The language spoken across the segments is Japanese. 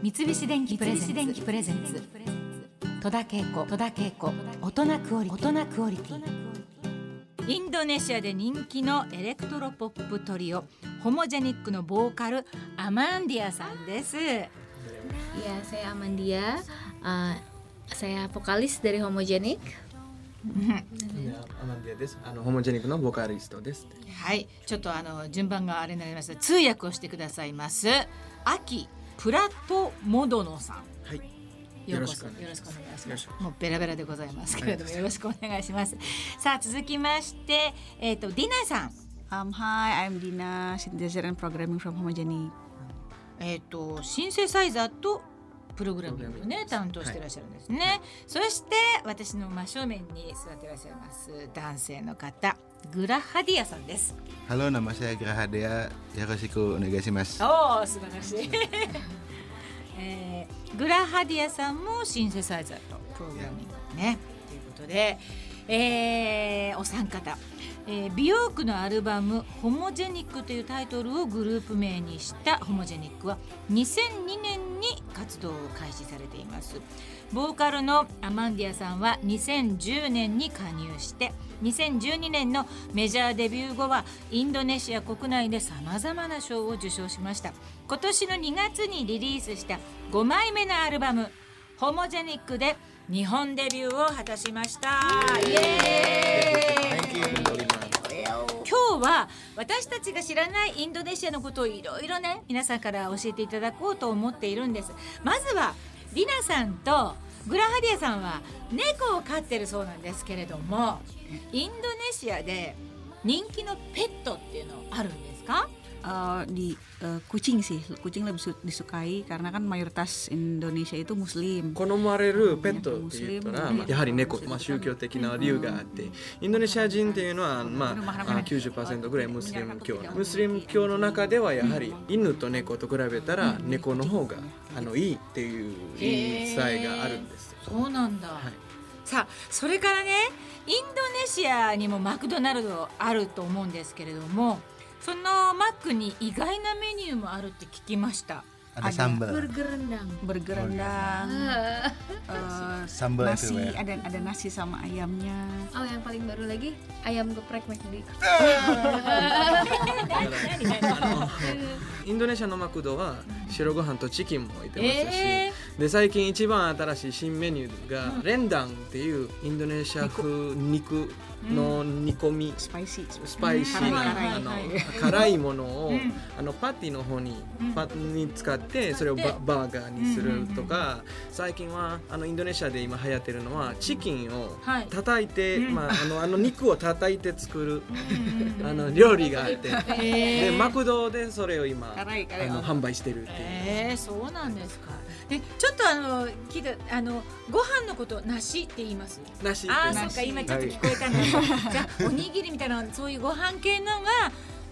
三菱電機 presents。戸田恵子。戸田恵子。大人クオリ大人クオリティ。インドネシアで人気のエレクトロポップトリオ。ホモジェニックのボーカルアマンディアさんです。Ya, saya Amandia. Uh, saya vokalis dari Homogenic. アマンディアです。あのホモジェニックのボーカリストです。はい。ちょっとあの順番があれになりました。通訳をしてくださいます。秋プラトモドノさんはい。ようこそよろしくお願いします。もうベラベラでございますけれどもよろしくお願いします。さあ続きましてえっ、とディナさん Um, hi, I'm Dina, synthesizer and programming from Homogenic. えっ、とシンセサイザーとプログラミングをね担当していらっしゃるんですね。そして私の真正面に座っていらっしゃいます男性の方グラハディアさんです。Halo, nama saya Grahadea. Yoroshiku onegaishimasu. おお素晴らしい。えーグラハディアさんもシンセサイザーとプログラミングねということで、えーお三方、えー、美容区のアルバム「ホモジェニック」というタイトルをグループ名にしたホモジェニックは2002年に活動を開始されています。ボーカルのアマンディアさんは2010年に加入して2012年のメジャーデビュー後はインドネシア国内でさまざまな賞を受賞しました。今年の2月にリリースした5枚目のアルバム「ホモジェニック」で日本デビューを果たしました。イエーイ今日は私たちが知らないインドネシアのことをいろいろね皆さんから教えていただこうと思っているんです。まずはリナさんとグラハディアさんは猫を飼ってるそうなんですけれどもインドネシアで人気のペットっていうのあるんですか？Uh, di uh, kucing sih, kucing lebih su- disukai karena kan mayoritas Indonesia itu Muslim. 好まれるペットって言ったら、まあ、やはり猫、まあ、宗教的な理由があってインドネシア人っていうのは、まあ、あ90%ぐらいムスリム教ムスリム教の中ではやはり犬と猫と比べたら猫の方があのいいっていう言い伝えがあるんです。そうなんだ、はいさあそれからねインドネシアにもマクドナルドあると思うんですけれどもそのマックに意外なメニューもあるって聞きました。Ada sambal. Burger rendang. Burger rendang, uh, Sambal nasi, everywhere. ada ada nasi sama ayamnya. Oh, yang paling baru lagi ayam geprek McD. あのインドネシアのマクドは白ご飯とチキンも置いてますし、えで最近一番新しい新メニューがレンダンっていうインドネシア風肉の煮込み Spicy. スパイシーな、辛いあのはい辛いものを、うんあのパティの方に、うんパに使って ah! それをババーガーにするとか、最近はあのインドネシアで今流行ってるのはチキンをはい。叩いて、うん。まあ、あのあの肉を叩いて作るうんあの料理があって。えでマクドでそれを今あ辛い辛いの販売してるっていう、えー、そうなんですか。で、ちょっとあの聞いたあのご飯のこと梨って言います？なしってああ、そなっか今ちょっと聞こえたんだ。じゃあおにぎりみたいなそういうご飯系のが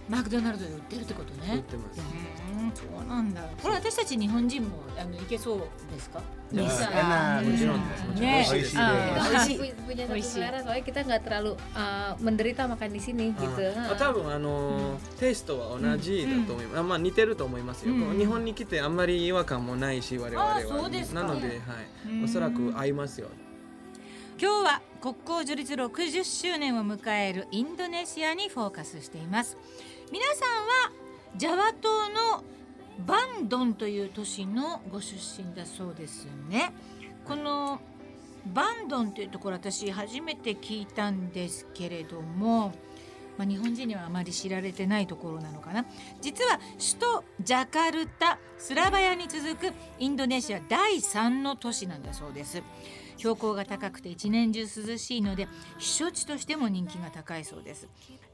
マクドナルドで売ってるってことね。売ってます。うん、そうなんだ。これ私たち日本人もあのいけそうですか？Hmm. Oishi Ah. soalnya kita nggak terlalu uh, 多分あのテイストは同じだと思い。ます、あまあ似てると思い。ますよ、日本に来てあんまり違和感もない。し我々はあそうですかなので、はい、おそらく合い。ますよ今日は国交樹立60周年を迎えるインドネシアにフォーカスしてい。ます皆さんはジャワ島のバンドンという都市のご出身だそうですね。このバンドンというところ私初めて聞いたんですけれどもまあ、日本人にはあまり知られてないところなのかな。実は首都ジャカルタスラバヤに続くインドネシア第3の都市なんだそうです。標高が高くて一年中涼しいので避暑地としても人気が高いそうです。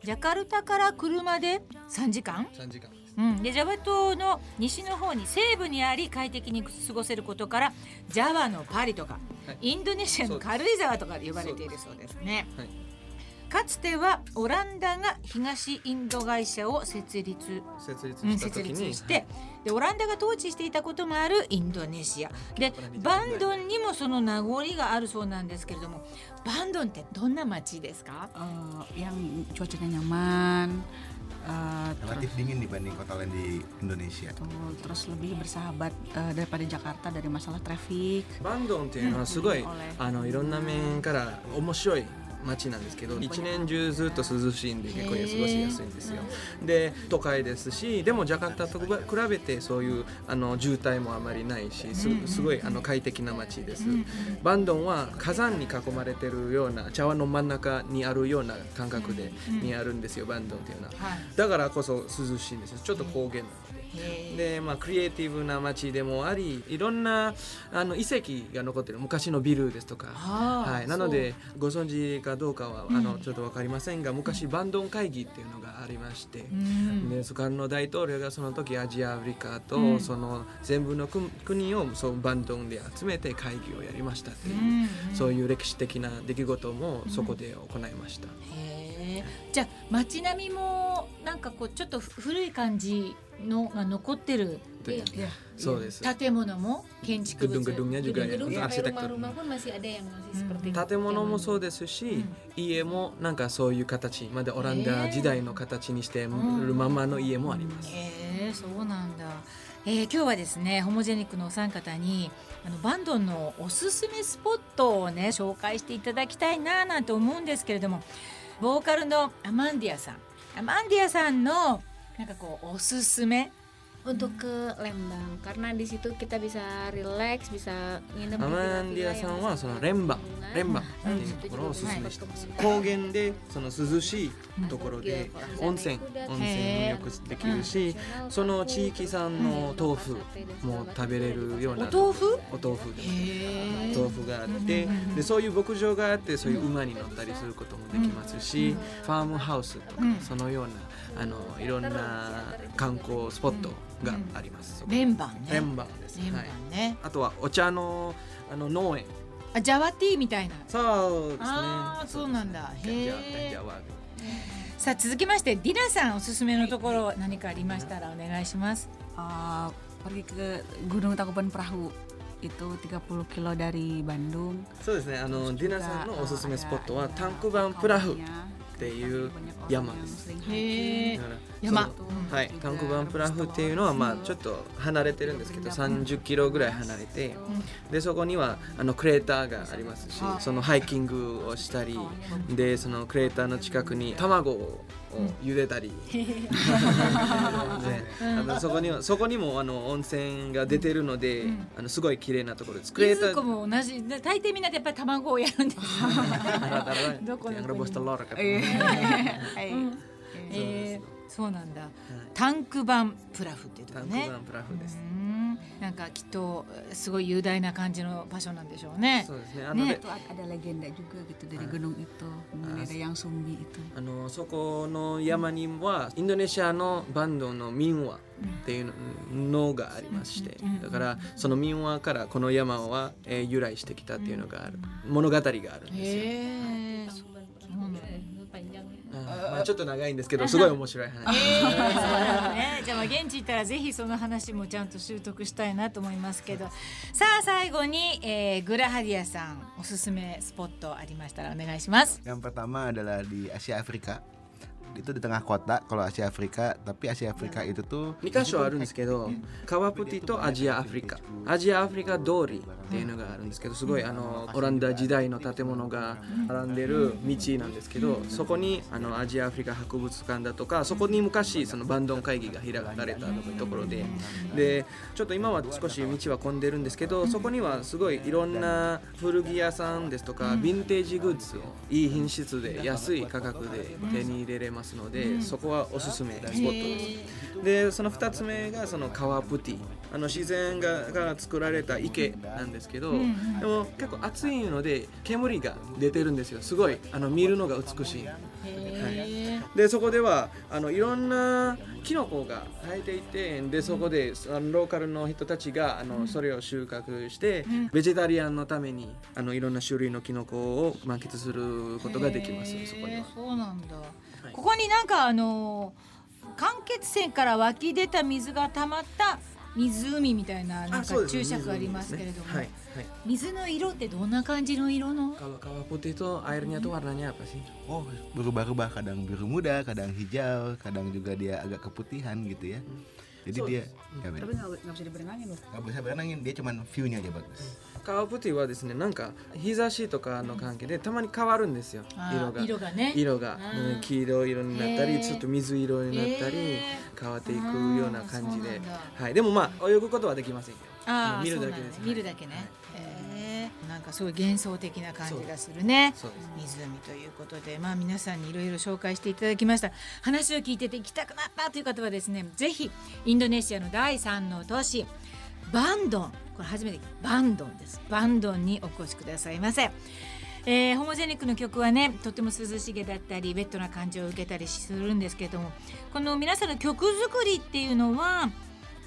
ジャカルタから車で3時間？3時間うん、でジャワ島の西の方に西部にあり快適に過ごせることからジャワのパリとか、はい。インドネシアの軽井沢とかで呼ばれているそうですね。はいかつてはオランダが東インド会社を設立設立した時に、立してでオランダが統治していたこともあるインドネシアでバンドンにもその名残があるそうなんですけれどもバンドンってどんな街ですか Eh, yang cuacanya nyaman, Eh, relatif dingin dibanding kota lain di Indonesia. Betul, terus lebih bersahabat eh, daripada Jakarta dari masalah traffic. バンドンっていうのはすごい、うんあのいろんな面から面白い街なんですけど一年中ずっと涼しいんで結構過ごしやすいんですよ。で都会ですしでもジャカルタと比べてそういうあの渋滞もあまりないしすすごいあの快適な街です。バンドンは火山に囲まれてるような茶碗の真ん中にあるような感覚でにあるんですよバンドンっていうのは。はい。だからこそ涼しいんですよ。ちょっと高原でで、まあ、クリエイティブな街でもありいろんなあの遺跡が残ってる。昔のビルですとか、はい、なのでご存知かどうかはあのちょっと分かりませんが昔バンドン会議っていうのがありまして、うん。でそこの大統領がその時アジアアフリカと、うん。その全部の国国をそうバンドンで集めて会議をやりましたっていう、うんそういう歴史的な出来事もそこで行いました。じゃあ街並みもなんかこうちょっと古い感じのが残ってる。でそうです。建物も建築物。gedung-gedungnya juga ya Gedung-gedung untuk sampai arsitektur rumah-rumah pun masih ada yang masih seperti 建物もそうですし、家もなんかそういう形まだオランダ時代の形にしてるままの家もあります、へえそうなんだ、えー今日はですねホモジェニックのお三方にあのバンドンのおすすめスポットをね紹介していただきたいななんて思うんですけれどもボーカルのアマンディアさんアマンディアさんのなんかこうおすすめ untuk ke Lembang karena di situ kita bisa relax bisa nginep アマンディアさんはそのレンバンレンバンっていうところをおすすめしてます、高原でその涼しいところで温泉温泉もよくできるし、その地域産の豆腐も食べれるようなお豆腐お豆腐で豆腐があってでそういう牧場があってそういう馬に乗ったりすることもできますし、ファームハウスとか、うんそのようなあのいろんな観光スポットがあります、連番ね。連番です、連番はい、ね、あとはお茶のあの農園。あジャワティーみたいな。そうですね。あーそうなんだ。へー。じゃあじゃあさあ続きましてディナさんおすすめのところ何かありましたらお願いします。Uh, pergi ke Gunung Tangkuban Perahu itu 30 kilo dari Bandung. そうですね。あのディナさんのおすすめスポットはタンクバンプラフっていう山です。へえ山。はい、タンクバンプラフっていうのは、まあ、ちょっと離れてるんですけど30キロぐらい離れてでそこにはあのクレーターがありますしそのハイキングをしたりでそのクレーターの近くに卵を茹でたり。で あのそこにはそこにもあの温泉が出てるので、あのすごい綺麗なところです。クレいーターも同じで大抵みんなでやっぱり卵をやるんですよ。どこの国 telur kan. えー、そうなんだ。タンクバンプラフっていうとこね。タンクバンプラフです。うんなんかきっとすごい雄大な感じの場所なんでしょうねそ。うですね。あので Itu ada legenda juga gitu dari gunung itu. Mengenai ada yang sumbi itu. あのそこの山にはインドネシアのバンドの民話っていうのがありましてだからその民話からこの山は、えー由来してきたっていうのがある物語があるんですよ。へえ。まあ、ちょっと長いんですけど すごい面白い話。そうだね、じゃあまあ現地行ったらぜひその話もちゃんと習得したいなと思いますけどさあ最後に、えーグラハディアさんおすすめスポットありましたらお願いします。Yang pertama adalah di Asia Afrika. Itu di tengah kota kalau Asia Afrika, tapi Asia Afrika itu tuh 2箇所あるんですけどカワプティとアジアアフリカアジアアフリカ通りっていうのがあるんですけどすごいあのオランダ時代の建物が並んでる道なんですけどそこにあのアジアアフリカ博物館だとかそこに昔そのバンドン会議が開かれたところででちょっと今は少し道は混んでるんですけどそこにはすごいいろんな古着屋さんですとかヴィンテージグッズをいい品質で安い価格で手に入れれますのでそこはおすすめスポットです。でその2つ目がその川プティ。あの自然がから作られた池なんですけど、でも結構暑いので煙が出てるんですよ。すごいあの見るのが美しい、はい、でそこではあのいろんなキノコが生えていてでそこであのローカルの人たちがあのそれを収穫して、ベジタリアンのためにあのいろんな種類のキノコを満喫することができますそこには。そうなんだ、ここになんかあの間欠泉から湧き出た水が溜まった湖みたいななんか注釈ありますけれども、はいはい水の色ってどんな感じの色の kalau kawah putih itu airnya tuh warnanya apa sih Oh, berubah-ubah kadang biru muda, kadang hijau, kadang juga dia agak keputihan gitu ya. Jadi So- dia ya, Ben. Tapi nggak nggak bisa diberenangin loh. nggak bisa berenangin, dia cuman view-nya aja bagus. 川プティはですねなんか日差しとかの関係でたまに変わるんですよあー色が色がね色がうんうん黄色色になったへーりちょっと水色になったりへ変わっていくような感じでうんそうなんだはいでもまあ泳ぐことはできませんよあー見るだけそうなんです見るだけね、へー。なんかすごい幻想的な感じがするね。湖ということで、まあ、皆さんにいろいろ紹介していただきました。話を聞いてて行きたくなったという方はですねぜひインドネシアの第3の都市バンドン。これ初めてバンドンです。バンドンにお越しくださいませ。えーホモジェニックの曲はねとても涼しげだったりベッドな感じを受けたりするんですけれどもこの皆さんの曲作りっていうのは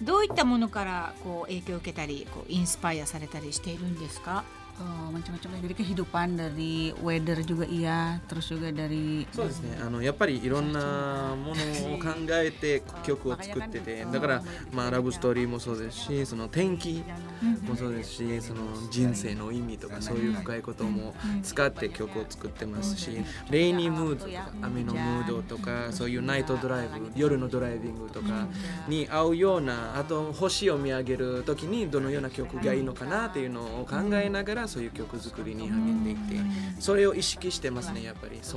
どういったものからこう影響を受けたりこうインスパイアされたりしているんですか？Oh, macam-macam lah. dari kehidupan dari weather juga iya terus juga dari そうですねあのやっぱりいろんなものを考えて曲を作っててだからまあラブストーリーもそうですしその天気もそうですしその人生の意味とかそういう深いことも使って曲を作ってますしレイニームードとか雨のムードとかそういうナイトドライブ夜のドライビングとかに合うようなあと星を見上げる時にどのような曲がいいのかなっていうのを考えながらそういう曲作りに励んでいてそれを意識してますねやっぱり。空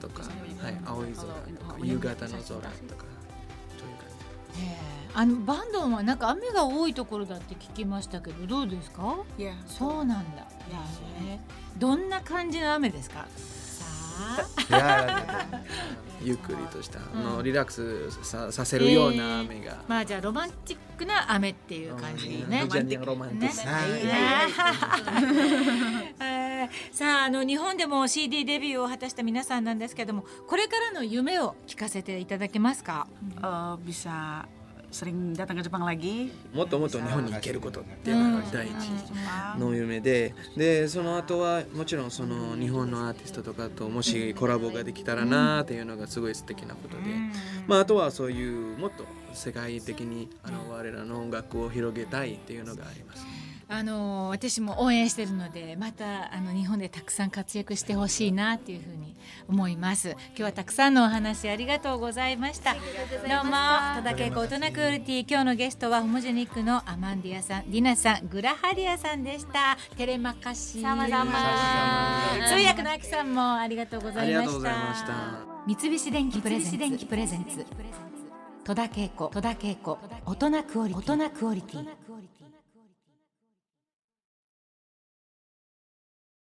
とか、はい、青い空とか夕方の空とかそういう感じ。え。ーあのバンドンはなんか雨が多いところだって聞きましたけどどうですか？ya そうなんだ、ね。どんな感じの雨ですか？さあ。Ya, ゆっくりとした、あのリラックスささせるような雨が、まあじゃあロマンチックな雨っていう感じね。hujan yang romantis えーさああの日本でも CD デビューを果たした皆さんなんですけどもこれからの夢を聞かせていただけますか？eh, bisa sering datang ke Jepang lagi. もっともっと日本に行けることっていうのが第一の夢ででその後はもちろんその日本のアーティストとかともしコラボができたらなっていうのがすごい素敵なことで、まあ、あとはそういうもっと世界的にあの我らの音楽を広げたいっていうのがあります。あの私も応援してるのでまたあの日本でたくさん活躍してほしいなっていうふうに思います。今日はたくさんのお話ありがとうございました。どうも。戸田恵子大人クオリティ今日のゲストはホモジェニックのアマンディアさんディナさんグラハリアさんでした。テレマカシさまざま通訳のあきさんもありがとうございました。三菱電機プレゼンツ。戸田恵子。戸田恵子。大人クオリティ